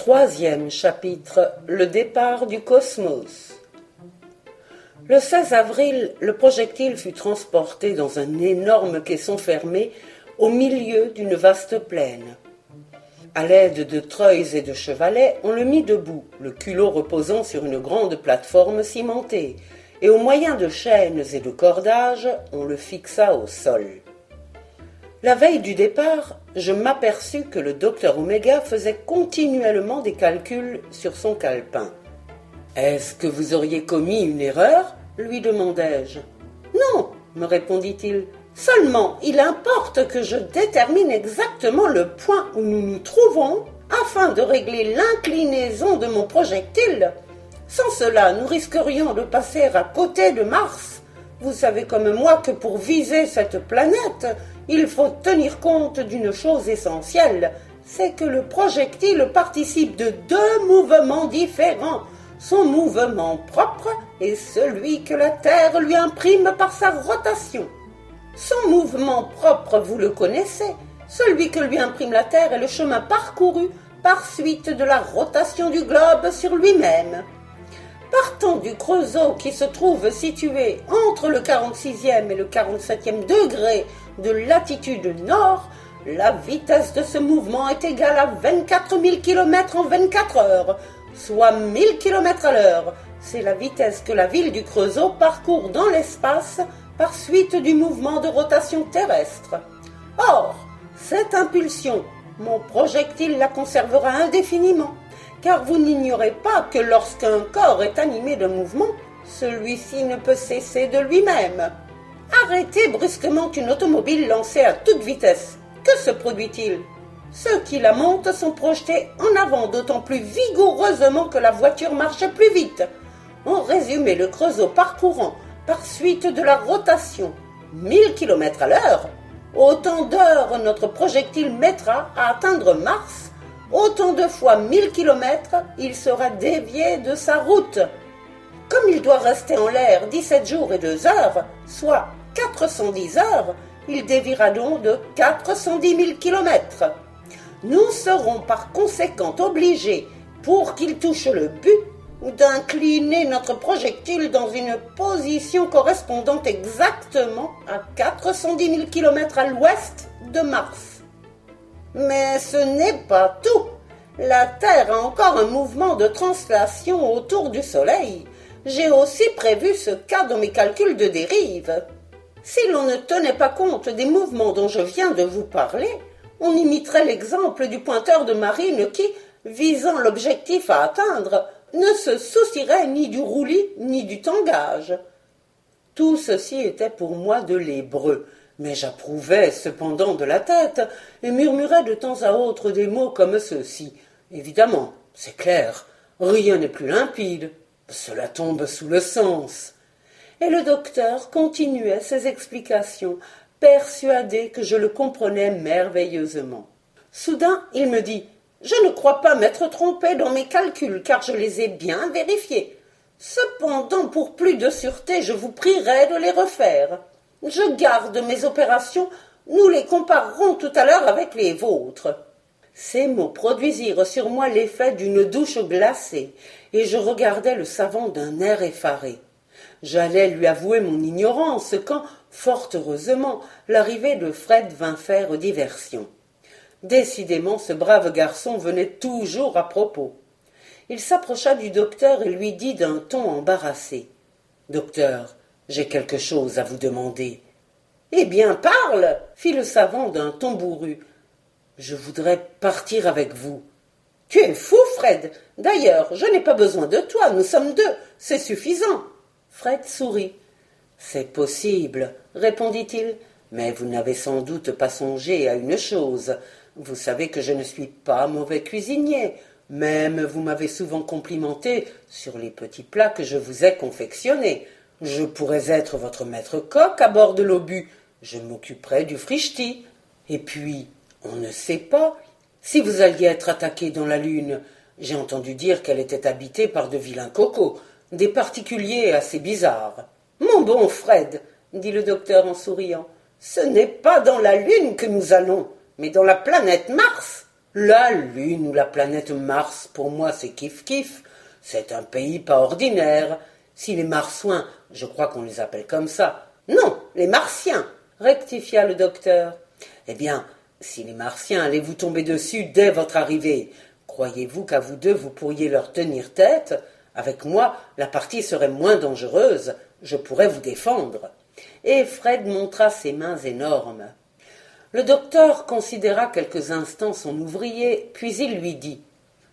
Troisième chapitre Le départ du cosmos. Le 16 avril, le projectile fut transporté dans un énorme caisson fermé au milieu d'une vaste plaine. À l'aide de treuils et de chevalets, on le mit debout, le culot reposant sur une grande plateforme cimentée, et au moyen de chaînes et de cordages, on le fixa au sol. La veille du départ, je m'aperçus que le docteur Oméga faisait continuellement des calculs sur son calepin. Est-ce que vous auriez commis une erreur? lui demandai-je. Non, me répondit-il. Seulement, il importe que je détermine exactement le point où nous nous trouvons afin de régler l'inclinaison de mon projectile. Sans cela, nous risquerions de passer à côté de Mars. Vous savez comme moi que pour viser cette planète, il faut tenir compte d'une chose essentielle, c'est que le projectile participe de deux mouvements différents, son mouvement propre et celui que la Terre lui imprime par sa rotation. Son mouvement propre, vous le connaissez, celui que lui imprime la Terre est le chemin parcouru par suite de la rotation du globe sur lui-même. Partant du creusot qui se trouve situé entre le 46e et le 47e degré de latitude nord, la vitesse de ce mouvement est égale à 24 000 km en 24 heures, soit 1000 km à l'heure. C'est la vitesse que la ville du Creusot parcourt dans l'espace par suite du mouvement de rotation terrestre. Or, cette impulsion, mon projectile la conservera indéfiniment, car vous n'ignorez pas que lorsqu'un corps est animé de mouvement, celui-ci ne peut cesser de lui-même. Arrêtez brusquement une automobile lancée à toute vitesse. Que se produit-il? Ceux qui la montent sont projetés en avant d'autant plus vigoureusement que la voiture marche plus vite. En résumé, le creusot parcourant, par suite de la rotation, 1000 km à l'heure, autant d'heures notre projectile mettra à atteindre Mars, autant de fois 1000 km, il sera dévié de sa route. Comme il doit rester en l'air 17 jours et 2 heures, soit 410 heures, il dévira donc de 410 000 kilomètres. Nous serons par conséquent obligés, pour qu'il touche le but, d'incliner notre projectile dans une position correspondante exactement à 410 000 km à l'ouest de Mars. Mais ce n'est pas tout. La Terre a encore un mouvement de translation autour du Soleil. J'ai aussi prévu ce cas dans mes calculs de dérive. Si l'on ne tenait pas compte des mouvements dont je viens de vous parler, on imiterait l'exemple du pointeur de marine qui, visant l'objectif à atteindre, ne se soucierait ni du roulis ni du tangage. Tout ceci était pour moi de l'hébreu, mais j'approuvais cependant de la tête et murmurais de temps à autre des mots comme ceux-ci. Évidemment, c'est clair, rien n'est plus limpide. Cela tombe sous le sens et le docteur continuait ses explications, persuadé que je le comprenais merveilleusement. Soudain, il me dit Je ne crois pas m'être trompé dans mes calculs, car je les ai bien vérifiés. Cependant, pour plus de sûreté, je vous prierai de les refaire. Je garde mes opérations, nous les comparerons tout à l'heure avec les vôtres. Ces mots produisirent sur moi l'effet d'une douche glacée, et je regardais le savant d'un air effaré. J'allais lui avouer mon ignorance quand, fort heureusement, l'arrivée de Fred vint faire diversion. Décidément, ce brave garçon venait toujours à propos. Il s'approcha du docteur et lui dit d'un ton embarrassé. Docteur, j'ai quelque chose à vous demander. Eh bien, parle fit le savant d'un ton bourru. Je voudrais partir avec vous. Tu es fou, Fred. D'ailleurs, je n'ai pas besoin de toi, nous sommes deux, c'est suffisant. Fred sourit. C'est possible, répondit-il, mais vous n'avez sans doute pas songé à une chose. Vous savez que je ne suis pas mauvais cuisinier. Même vous m'avez souvent complimenté sur les petits plats que je vous ai confectionnés. Je pourrais être votre maître coq à bord de l'obus. Je m'occuperais du frichti. Et puis, on ne sait pas. Si vous alliez être attaqué dans la lune, j'ai entendu dire qu'elle était habitée par de vilains cocos des particuliers assez bizarres. Mon bon Fred, dit le docteur en souriant, ce n'est pas dans la Lune que nous allons, mais dans la planète Mars. La Lune ou la planète Mars, pour moi, c'est kiff-kiff. C'est un pays pas ordinaire. Si les Marsouins, je crois qu'on les appelle comme ça. Non, les Martiens, rectifia le docteur. Eh bien, si les Martiens allaient vous tomber dessus dès votre arrivée, croyez-vous qu'à vous deux vous pourriez leur tenir tête? Avec moi, la partie serait moins dangereuse. Je pourrais vous défendre. Et Fred montra ses mains énormes. Le docteur considéra quelques instants son ouvrier, puis il lui dit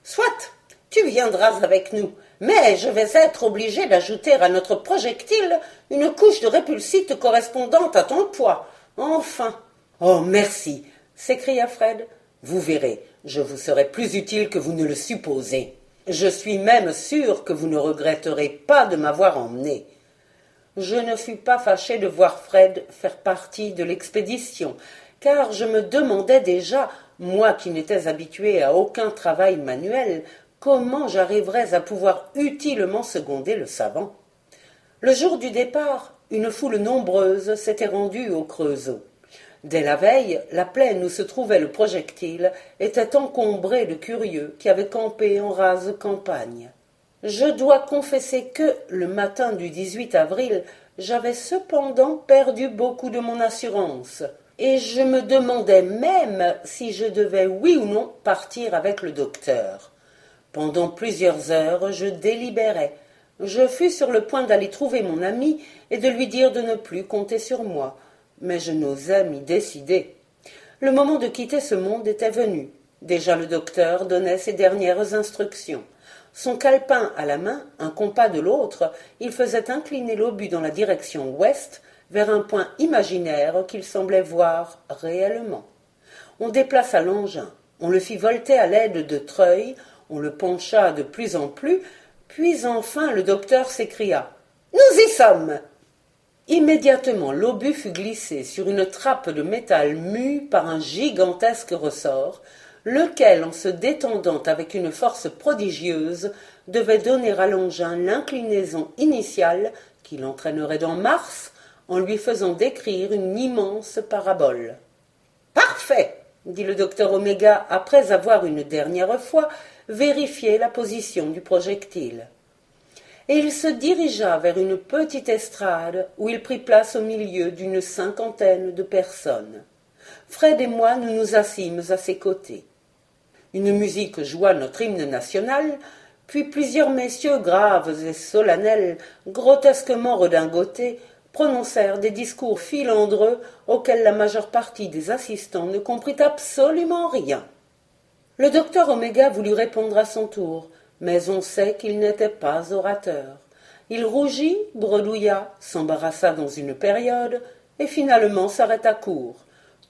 Soit, tu viendras avec nous, mais je vais être obligé d'ajouter à notre projectile une couche de répulsite correspondante à ton poids. Enfin. Oh, merci, s'écria Fred. Vous verrez, je vous serai plus utile que vous ne le supposez. Je suis même sûr que vous ne regretterez pas de m'avoir emmené. Je ne fus pas fâché de voir Fred faire partie de l'expédition, car je me demandais déjà, moi qui n'étais habitué à aucun travail manuel, comment j'arriverais à pouvoir utilement seconder le savant. Le jour du départ, une foule nombreuse s'était rendue au Creusot. Dès la veille, la plaine où se trouvait le projectile était encombrée de curieux qui avaient campé en rase campagne. Je dois confesser que, le matin du 18 avril, j'avais cependant perdu beaucoup de mon assurance et je me demandais même si je devais, oui ou non, partir avec le docteur. Pendant plusieurs heures, je délibérais. Je fus sur le point d'aller trouver mon ami et de lui dire de ne plus compter sur moi, mais je n'osais m'y décider. Le moment de quitter ce monde était venu. Déjà le docteur donnait ses dernières instructions. Son calepin à la main, un compas de l'autre, il faisait incliner l'obus dans la direction ouest, vers un point imaginaire qu'il semblait voir réellement. On déplaça l'engin, on le fit volter à l'aide de treuils, on le pencha de plus en plus, puis enfin le docteur s'écria Nous y sommes Immédiatement l'obus fut glissé sur une trappe de métal mue par un gigantesque ressort, lequel, en se détendant avec une force prodigieuse, devait donner à l'engin l'inclinaison initiale qui l'entraînerait dans Mars en lui faisant décrire une immense parabole. Parfait, dit le docteur Oméga après avoir une dernière fois vérifié la position du projectile. Et il se dirigea vers une petite estrade où il prit place au milieu d'une cinquantaine de personnes. Fred et moi nous nous assîmes à ses côtés. Une musique joua notre hymne national, puis plusieurs messieurs graves et solennels, grotesquement redingotés, prononcèrent des discours filandreux auxquels la majeure partie des assistants ne comprit absolument rien. Le docteur Oméga voulut répondre à son tour, mais on sait qu'il n'était pas orateur. Il rougit, bredouilla, s'embarrassa dans une période, et finalement s'arrêta court.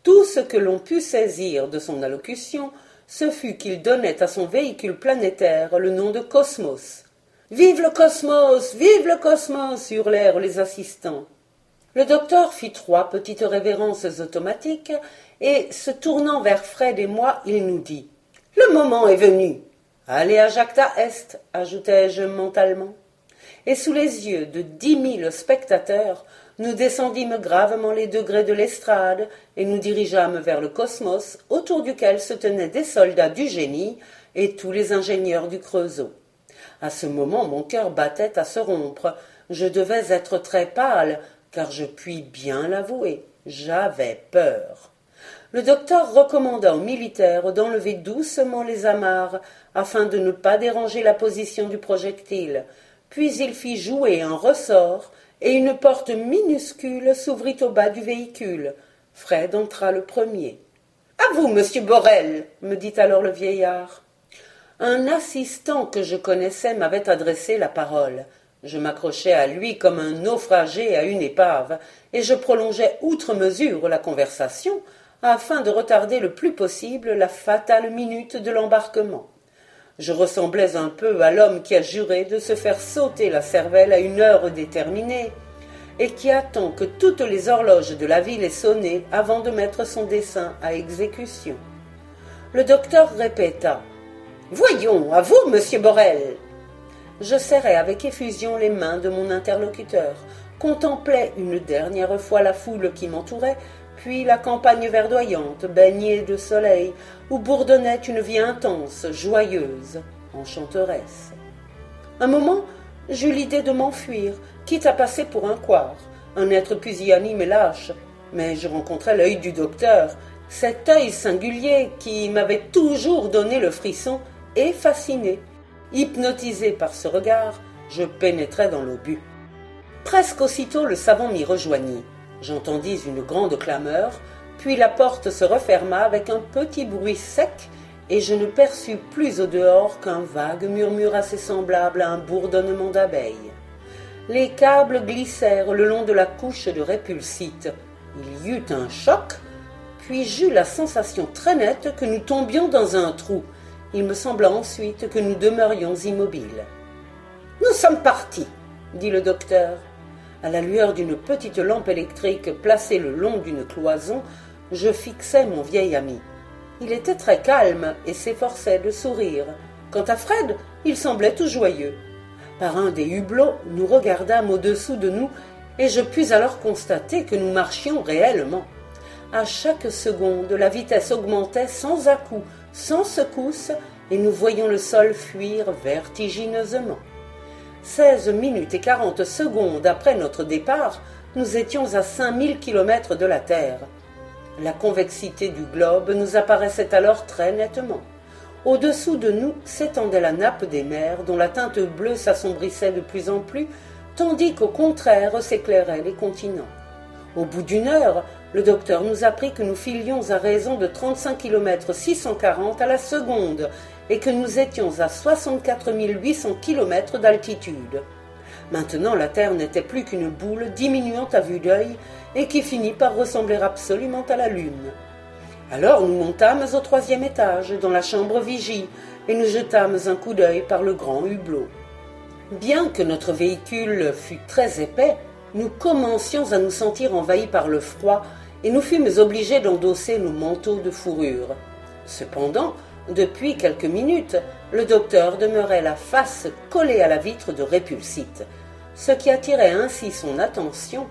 Tout ce que l'on put saisir de son allocution, ce fut qu'il donnait à son véhicule planétaire le nom de Cosmos. Vive le cosmos. Vive le cosmos. hurlèrent les assistants. Le docteur fit trois petites révérences automatiques et, se tournant vers Fred et moi, il nous dit Le moment est venu. Allez à Jacta Est, ajoutai-je mentalement. Et sous les yeux de dix mille spectateurs, nous descendîmes gravement les degrés de l'estrade et nous dirigeâmes vers le cosmos autour duquel se tenaient des soldats du génie et tous les ingénieurs du Creusot. À ce moment, mon cœur battait à se rompre. Je devais être très pâle, car je puis bien l'avouer, j'avais peur. Le docteur recommanda aux militaires d'enlever doucement les amarres afin de ne pas déranger la position du projectile, puis il fit jouer un ressort et une porte minuscule s'ouvrit au bas du véhicule. Fred entra le premier. À vous, monsieur Borel, me dit alors le vieillard. Un assistant que je connaissais m'avait adressé la parole. Je m'accrochais à lui comme un naufragé à une épave, et je prolongeais outre mesure la conversation afin de retarder le plus possible la fatale minute de l'embarquement. Je ressemblais un peu à l'homme qui a juré de se faire sauter la cervelle à une heure déterminée, et qui attend que toutes les horloges de la ville aient sonné avant de mettre son dessein à exécution. Le docteur répéta. Voyons, à vous, monsieur Borel je serrai avec effusion les mains de mon interlocuteur, contemplai une dernière fois la foule qui m'entourait, puis la campagne verdoyante, baignée de soleil, où bourdonnait une vie intense, joyeuse, enchanteresse. Un moment, j'eus l'idée de m'enfuir, quitte à passer pour un couard, un être pusillanime et lâche, mais je rencontrai l'œil du docteur, cet œil singulier qui m'avait toujours donné le frisson et fasciné. Hypnotisé par ce regard, je pénétrai dans l'obus. Presque aussitôt le savant m'y rejoignit. J'entendis une grande clameur, puis la porte se referma avec un petit bruit sec, et je ne perçus plus au dehors qu'un vague murmure assez semblable à un bourdonnement d'abeilles. Les câbles glissèrent le long de la couche de répulsite. Il y eut un choc, puis j'eus la sensation très nette que nous tombions dans un trou. Il me sembla ensuite que nous demeurions immobiles. Nous sommes partis, dit le docteur. À la lueur d'une petite lampe électrique placée le long d'une cloison, je fixai mon vieil ami. Il était très calme et s'efforçait de sourire. Quant à Fred, il semblait tout joyeux. Par un des hublots, nous regardâmes au-dessous de nous et je pus alors constater que nous marchions réellement. À chaque seconde, la vitesse augmentait sans à-coup, sans secousse, et nous voyions le sol fuir vertigineusement. Seize minutes et quarante secondes après notre départ, nous étions à cinq mille kilomètres de la Terre. La convexité du globe nous apparaissait alors très nettement. Au-dessous de nous s'étendait la nappe des mers dont la teinte bleue s'assombrissait de plus en plus, tandis qu'au contraire s'éclairaient les continents. Au bout d'une heure, le docteur nous apprit que nous filions à raison de 35 km 640 à la seconde et que nous étions à 64 800 km d'altitude. Maintenant, la Terre n'était plus qu'une boule diminuant à vue d'œil et qui finit par ressembler absolument à la Lune. Alors nous montâmes au troisième étage, dans la chambre vigie, et nous jetâmes un coup d'œil par le grand hublot. Bien que notre véhicule fût très épais, nous commencions à nous sentir envahis par le froid et nous fûmes obligés d'endosser nos manteaux de fourrure. Cependant, depuis quelques minutes, le docteur demeurait la face collée à la vitre de Répulsite. Ce qui attirait ainsi son attention,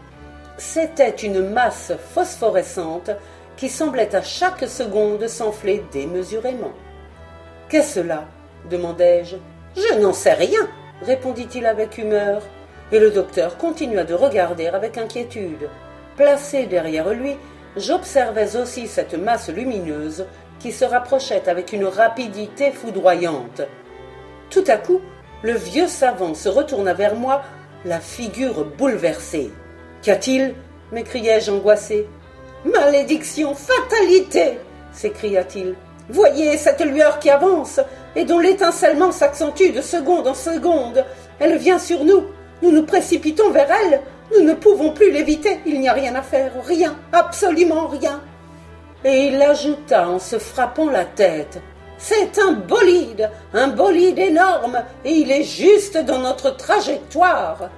c'était une masse phosphorescente qui semblait à chaque seconde s'enfler démesurément. Qu'est-ce là demandai-je. Je n'en sais rien, répondit-il avec humeur, et le docteur continua de regarder avec inquiétude. Placé derrière lui, j'observais aussi cette masse lumineuse qui se rapprochait avec une rapidité foudroyante. Tout à coup, le vieux savant se retourna vers moi, la figure bouleversée. Qu'y a-t-il? m'écriai-je angoissé. Malédiction, fatalité s'écria-t-il. Voyez cette lueur qui avance et dont l'étincellement s'accentue de seconde en seconde. Elle vient sur nous. Nous nous précipitons vers elle. Nous ne pouvons plus l'éviter. Il n'y a rien à faire. Rien. Absolument rien. Et il ajouta en se frappant la tête. C'est un bolide, un bolide énorme, et il est juste dans notre trajectoire.